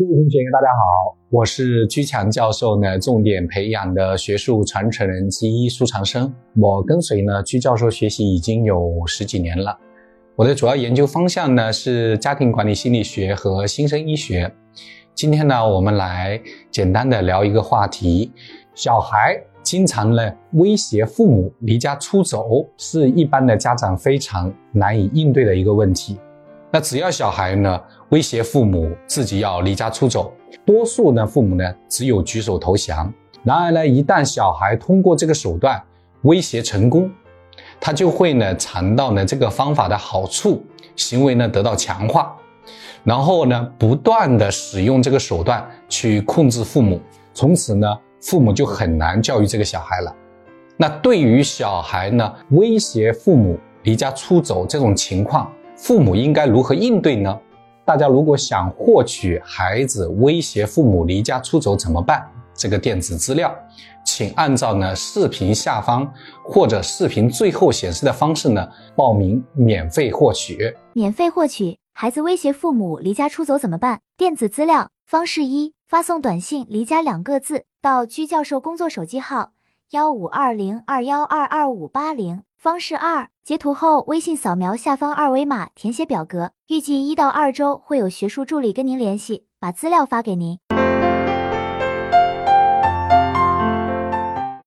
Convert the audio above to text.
各位同学，大家好，我是居强教授呢，重点培养的学术传承人之一苏长生。我跟随呢居教授学习已经有十几年了。我的主要研究方向呢是家庭管理心理学和新生医学。今天呢，我们来简单的聊一个话题：小孩经常呢威胁父母离家出走，是一般的家长非常难以应对的一个问题。那只要小孩呢威胁父母自己要离家出走，多数呢父母呢只有举手投降。然而呢，一旦小孩通过这个手段威胁成功，他就会呢尝到呢这个方法的好处，行为呢得到强化，然后呢不断的使用这个手段去控制父母，从此呢父母就很难教育这个小孩了。那对于小孩呢威胁父母离家出走这种情况，父母应该如何应对呢？大家如果想获取孩子威胁父母离家出走怎么办这个电子资料，请按照呢视频下方或者视频最后显示的方式呢报名免费获取。免费获取孩子威胁父母离家出走怎么办？电子资料方式一：发送短信“离家”两个字到居教授工作手机号幺五二零二幺二二五八零。方式二：截图后，微信扫描下方二维码，填写表格。预计一到二周会有学术助理跟您联系，把资料发给您。